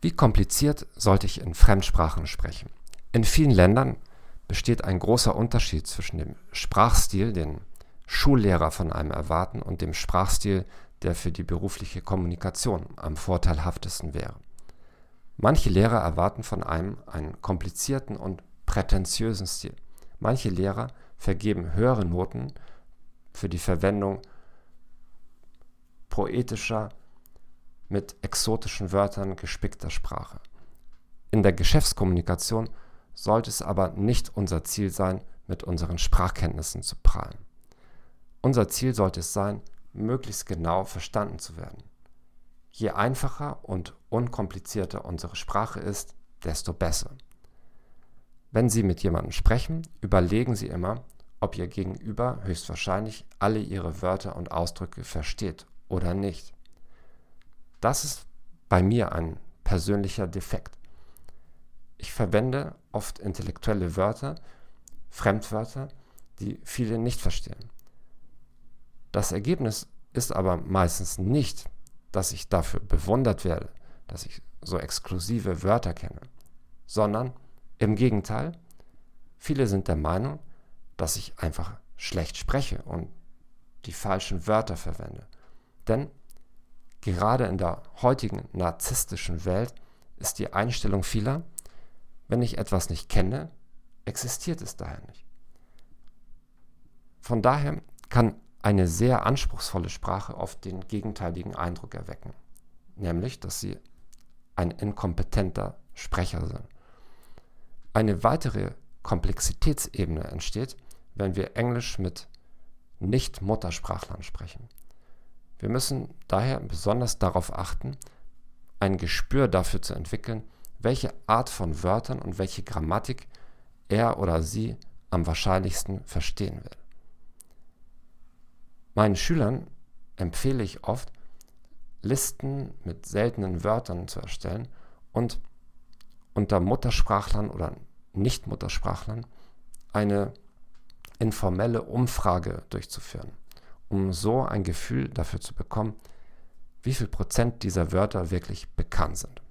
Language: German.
Wie kompliziert sollte ich in Fremdsprachen sprechen? In vielen Ländern besteht ein großer Unterschied zwischen dem Sprachstil, den Schullehrer von einem erwarten, und dem Sprachstil, der für die berufliche Kommunikation am vorteilhaftesten wäre. Manche Lehrer erwarten von einem einen komplizierten und prätentiösen Stil. Manche Lehrer vergeben höhere Noten für die Verwendung poetischer, mit exotischen Wörtern gespickter Sprache. In der Geschäftskommunikation sollte es aber nicht unser Ziel sein, mit unseren Sprachkenntnissen zu prahlen. Unser Ziel sollte es sein, möglichst genau verstanden zu werden. Je einfacher und unkomplizierter unsere Sprache ist, desto besser. Wenn Sie mit jemandem sprechen, überlegen Sie immer, ob Ihr Gegenüber höchstwahrscheinlich alle Ihre Wörter und Ausdrücke versteht oder nicht. Das ist bei mir ein persönlicher Defekt. Ich verwende oft intellektuelle Wörter, Fremdwörter, die viele nicht verstehen. Das Ergebnis ist aber meistens nicht, dass ich dafür bewundert werde, dass ich so exklusive Wörter kenne, sondern im Gegenteil, viele sind der Meinung, dass ich einfach schlecht spreche und die falschen Wörter verwende. Denn gerade in der heutigen narzisstischen Welt ist die Einstellung vieler, wenn ich etwas nicht kenne, existiert es daher nicht. Von daher kann eine sehr anspruchsvolle Sprache oft den gegenteiligen Eindruck erwecken, nämlich dass sie ein inkompetenter Sprecher sind. Eine weitere Komplexitätsebene entsteht, wenn wir Englisch mit Nicht-Muttersprachlern sprechen. Wir müssen daher besonders darauf achten, ein Gespür dafür zu entwickeln, welche Art von Wörtern und welche Grammatik er oder sie am wahrscheinlichsten verstehen will. Meinen Schülern empfehle ich oft, Listen mit seltenen Wörtern zu erstellen und unter Muttersprachlern oder Nicht-Muttersprachlern eine informelle Umfrage durchzuführen, um so ein Gefühl dafür zu bekommen, wie viel Prozent dieser Wörter wirklich bekannt sind.